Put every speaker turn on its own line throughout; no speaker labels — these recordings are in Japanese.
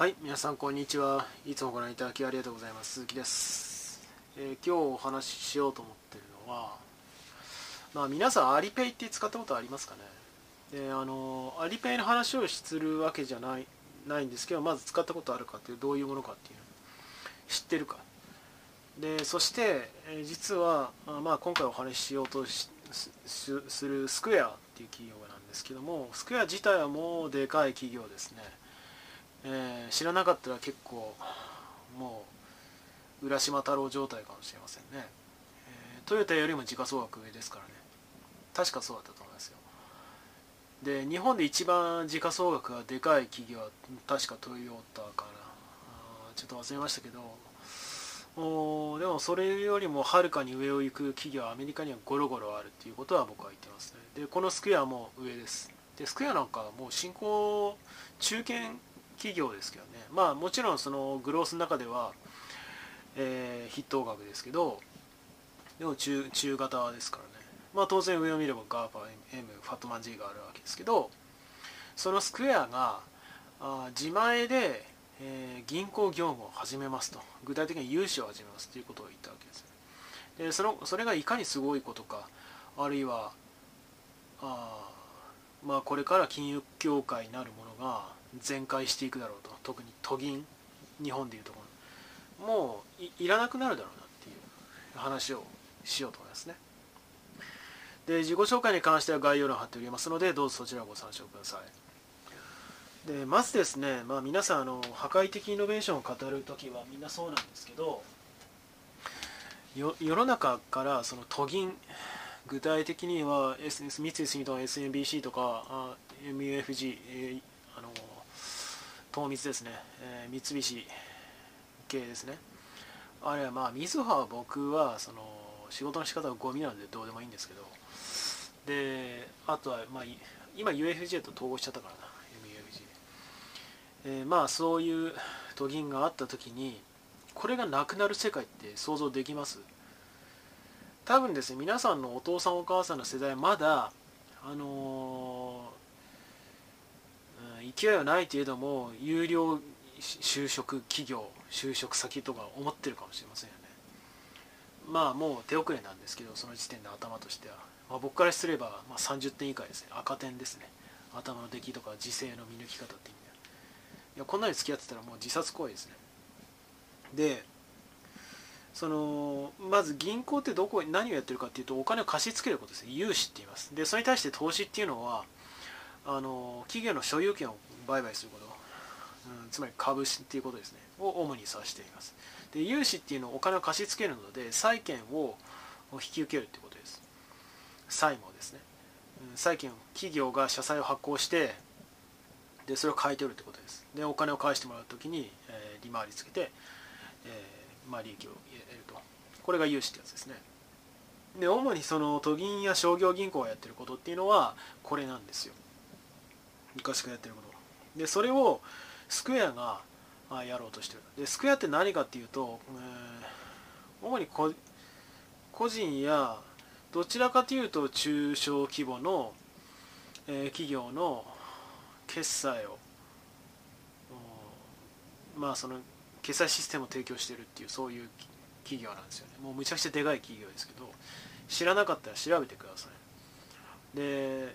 はい皆さんこんにちは。いつもご覧いただきありがとうございます。鈴木です、えー今日お話ししようと思ってるのはまあ皆さんアリペイって使ったことありますかね？であのアリペイの話をするわけじゃないないんですけどまず使ったことあるかっていうどういうものかっていう知ってるか。でそして、え実はあまあ今回お話ししようとすするスクエアっていう企業なんですけどもスクエア自体はもうでかい企業ですね。えー知らなかったら結構もう浦島太郎状態かもしれませんね、えートヨタよりも時価総額上ですからね。確かそうだったと思いますよ。で日本で一番時価総額がでかい企業は確かトヨタかな。ちょっと忘れましたけどおでもそれよりもはるかに上を行く企業はアメリカにはゴロゴロあるっていうことは僕は言ってますね。でこのスクエアも上です。でスクエアなんかもう新興中堅企業ですけどね。まあもちろんそのグロースの中では、えー筆頭額ですけどでも中中型ですからね。まあ当然上を見れば GAFA、M、ファットマン G があるわけですけどそのスクエアがあ自前で、えー銀行業務を始めますと。具体的に融資を始めますということを言ったわけですでそのそれがいかにすごいことかあるいはあまあこれから金融協会になるものが全開していくだろうと。特に都銀。日本でいうところ。もういいらなくなるだろうなっていう話をしようと思いますね。で自己紹介に関しては概要欄貼っておりますのでどうぞそちらをご参照ください。でまずですね、まあ、皆さんあの破壊的イノベーションを語るときはみんなそうなんですけどよ世の中からその都銀。具体的には S 三井住友 SMBC とかあ MUFG、えーあの東密ですね、えー三菱系ですね。あれはまあみずは僕はその仕事の仕方がゴミなのでどうでもいいんですけど。であとはまあ今 UFJ と統合しちゃったからな。MUFG えーまあそういう都銀があった時にこれがなくなる世界って想像できます？多分ですね皆さんのお父さんお母さんの世代まだあのー勢いはないけれども有料就職企業就職先とか思ってるかもしれませんよね。まあもう手遅れなんですけどその時点で頭としては、まあ、僕からすれば、まあ、30点以下ですね。赤点ですね。頭の出来とか時勢の見抜き方っていう意味では。いやこんなに付き合ってたらもう自殺行為ですね。でそのまず銀行ってどこ何をやってるかっていうとお金を貸し付けることですね。融資って言います。でそれに対して投資っていうのはあの企業の所有権を売買すること、うん、つまり株式っていうことですね。を主に指しています。で融資っていうのはお金を貸し付けるので債権を引き受けるってことです。債務をですね、うん債権を企業が社債を発行してでそれを買い取るってことです。でお金を返してもらうときに、えー利回りつけて、えーまあ、利益を得ると。これが融資ってやつですね。で主にその都銀や商業銀行がやってることっていうのはこれなんですよ。昔からやってることでそれをスクエアがやろうとしてる。でスクエアって何かっていうと、えー主にこ個人やどちらかというと中小規模の、えー企業の決済をまあその決済システムを提供してるっていうそういう企業なんですよね。もうむちゃくちゃでかい企業ですけど知らなかったら調べてください。で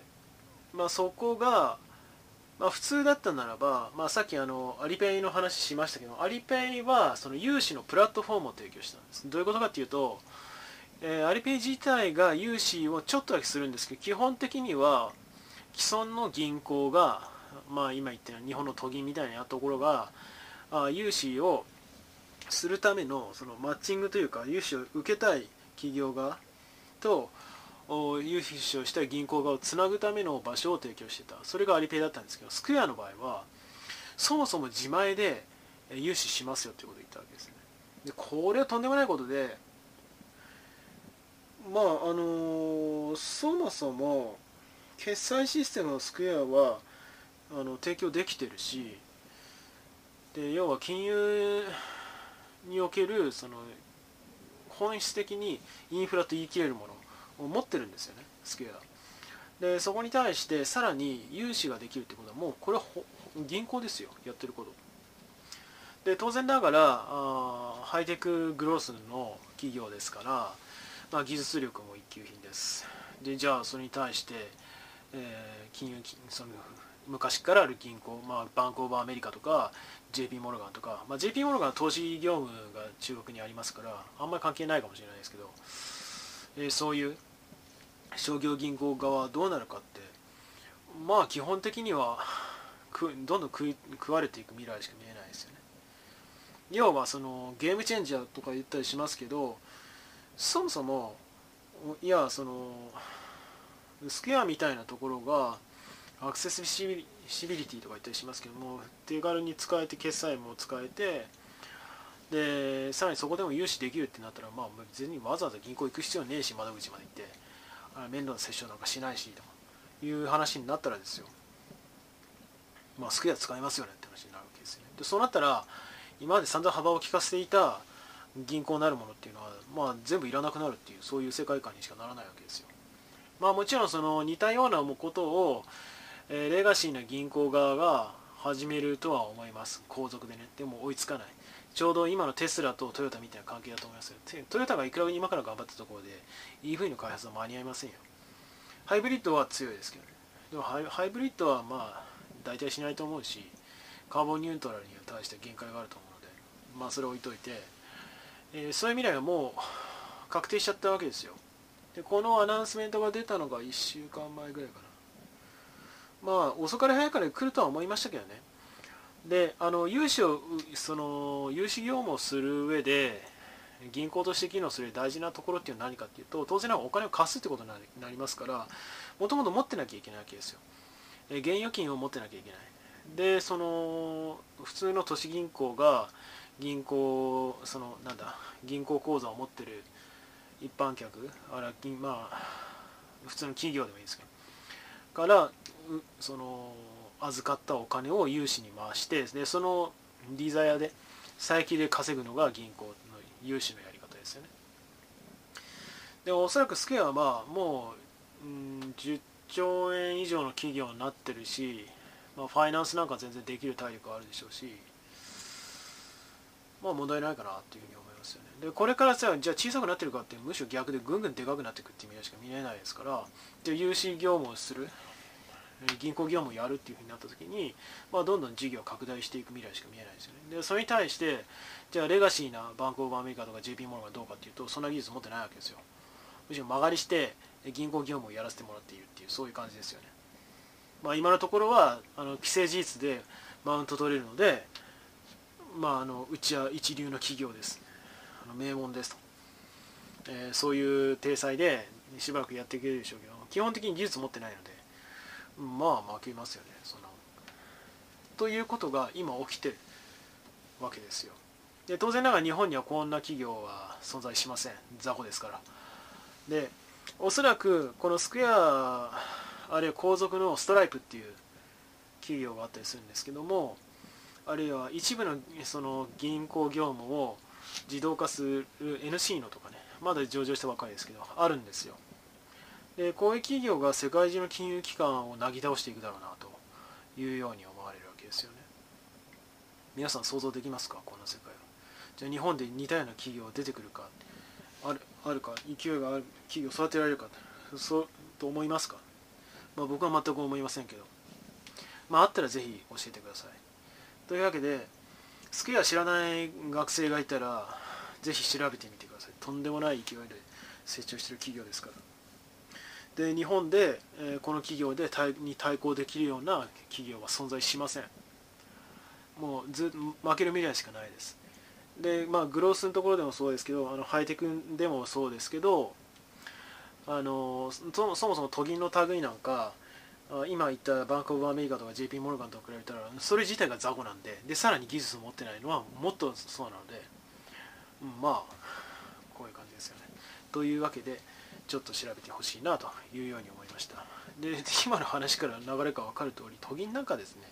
まあそこがまあ、普通だったならば、まあ、さっきあのアリペイの話しましたけどアリペイはその融資のプラットフォームを提供したんです。どういうことかっていうと、えーアリペイ自体が融資をちょっとだけするんですけど基本的には既存の銀行が、まあ、今言ったように日本の都銀みたいなところがあ融資をするためのそのマッチングというか融資を受けたい企業側と融資をした銀行側をつなぐための場所を提供してた。それがアリペイだったんですけどスクエアの場合はそもそも自前で融資しますよっていうことを言ったわけですね。でこれはとんでもないことでまああのーそもそも決済システムのスクエアはあの提供できてるしで要は金融におけるその本質的にインフラと言い切れるもの。を持ってるんですよねスクエア。でそこに対してさらに融資ができるってことはもうこれは銀行ですよやってること。で当然ながらあハイテクグロースの企業ですから、まあ、技術力も一級品です。でじゃあそれに対して、えー、金融その昔からある銀行、まあ、バンク・オブ・アメリカとか JP モルガンとか、まあ、JP モルガンは投資業務が中国にありますからあんまり関係ないかもしれないですけど、えー、そういう商業銀行側はどうなるかってまあ基本的にはどんどん食食われていく未来しか見えないですよね。要はそのゲームチェンジャーとか言ったりしますけどそもそもいやそのスクエアみたいなところがアクセスシビリティとか言ったりしますけども手軽に使えて決済も使えてでさらにそこでも融資できるってなったらまあ別にわざわざ銀行行く必要ねえし窓口まで行って。面倒な接触なんかしないしという話になったらですよ。まあスクエア使いますよねって話になるわけですよね。でそうなったら今まで散々幅を利かせていた銀行なるものっていうのは、まあ、全部いらなくなるっていうそういう世界観にしかならないわけですよ。まあもちろんその似たようなことをえ、レガシーな銀行側が始めるとは思います。後続でね。でも追いつかない。ちょうど今のテスラとトヨタみたいな関係だと思いますよ。トヨタがいくら今から頑張ったところで EV の開発は間に合いませんよ。ハイブリッドは強いですけどね。でもハイブリッドはまあ大体しないと思うしカーボンニュートラルに対して限界があると思うのでまあそれを置いといて、えー、そういう未来はもう確定しちゃったわけですよ。でこのアナウンスメントが出たのが1週間前ぐらいかな。まあ遅かれ早かれ来るとは思いましたけどね。であの融資をその融資業務をする上で銀行として機能する大事なところっていうのは何かっていうと当然なお金を貸すってことになりますからもともと持ってなきゃいけないわけですよ。現預金を持ってなきゃいけない。でその普通の都市銀行が銀行そのなんだ銀行口座を持ってる一般客あらまあ普通の企業でもいいですけどからその預かったお金を融資に回してでその利ザヤで佐伯で稼ぐのが銀行の融資のやり方ですよね。でおそらくスケアはまあもう、うん、10兆円以上の企業になってるし、まあ、ファイナンスなんか全然できる体力あるでしょうしまあ問題ないかなっていうふうに思いますよね。でこれからさじゃあ小さくなってるかってむしろ逆でぐんぐんでかくなっていくっていう意味しか見えないですからで融資業務をする。銀行業務をやるっていうふうになった時に、まあ、どんどん事業を拡大していく未来しか見えないですよね。でそれに対してじゃあレガシーなバンク・オブ・アメリカとか JP モルがどうかっていうとそんな技術持ってないわけですよ。むしろ曲がりして銀行業務をやらせてもらっているっていうそういう感じですよね。まあ今のところはあの既成事実でマウント取れるのでまああのうちは一流の企業です。あの名門ですと、えー、そういう体裁でしばらくやっていけるでしょうけど基本的に技術持ってないのでまあ負けますよね。そのということが今起きてるわけですよ。で当然ながら日本にはこんな企業は存在しません。雑魚ですから。でおそらくこのスクエアあるいは後続のストライプっていう企業があったりするんですけどもあるいは一部のその銀行業務を自動化する NC のとかねまだ上場したばかりですけどあるんですよ。でこういう企業が世界中の金融機関をなぎ倒していくだろうなというように思われるわけですよね。皆さん想像できますか？こんな世界は。じゃあ日本で似たような企業出てくるか？あるあるか？勢いがある企業を育てられるか？そうと思いますか、まあ、僕は全く思いませんけど。まああったらぜひ教えてください。というわけでスケア知らない学生がいたらぜひ調べてみてください。とんでもない勢いで成長してる企業ですから。で日本で、え、この企業で対に対抗できるような企業は存在しません。もうず負ける未来しかないです。でまあグロースのところでもそうですけどあのハイテクでもそうですけどあのそもそも都銀の類なんか今言ったバンク・オブ・アメリカとか JP モルガンと比べたらそれ自体が雑魚なんででさらに技術を持ってないのはもっとそうなので、うん、まあこういう感じですよね。というわけでちょっと調べてほしいなというように思いました。で今の話から流れが分かる通り都銀なんかですね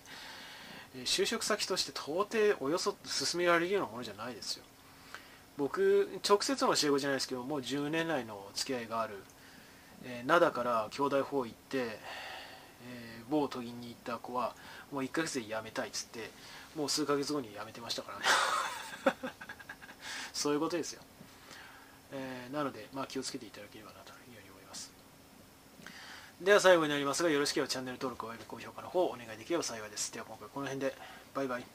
就職先として到底およそ進められるようなものじゃないですよ。僕直接の教え子じゃないですけどもう10年来の付き合いがある、えー、灘から兄弟法行って、えー、某都銀に行った子はもう1ヶ月で辞めたいっつってもう数ヶ月後に辞めてましたからね。そういうことですよ、えー、なので、まあ、気をつけていただければなというふうに思います。では最後になりますがよろしければチャンネル登録および高評価の方お願いできれば幸いです。では今回この辺でバイバイ。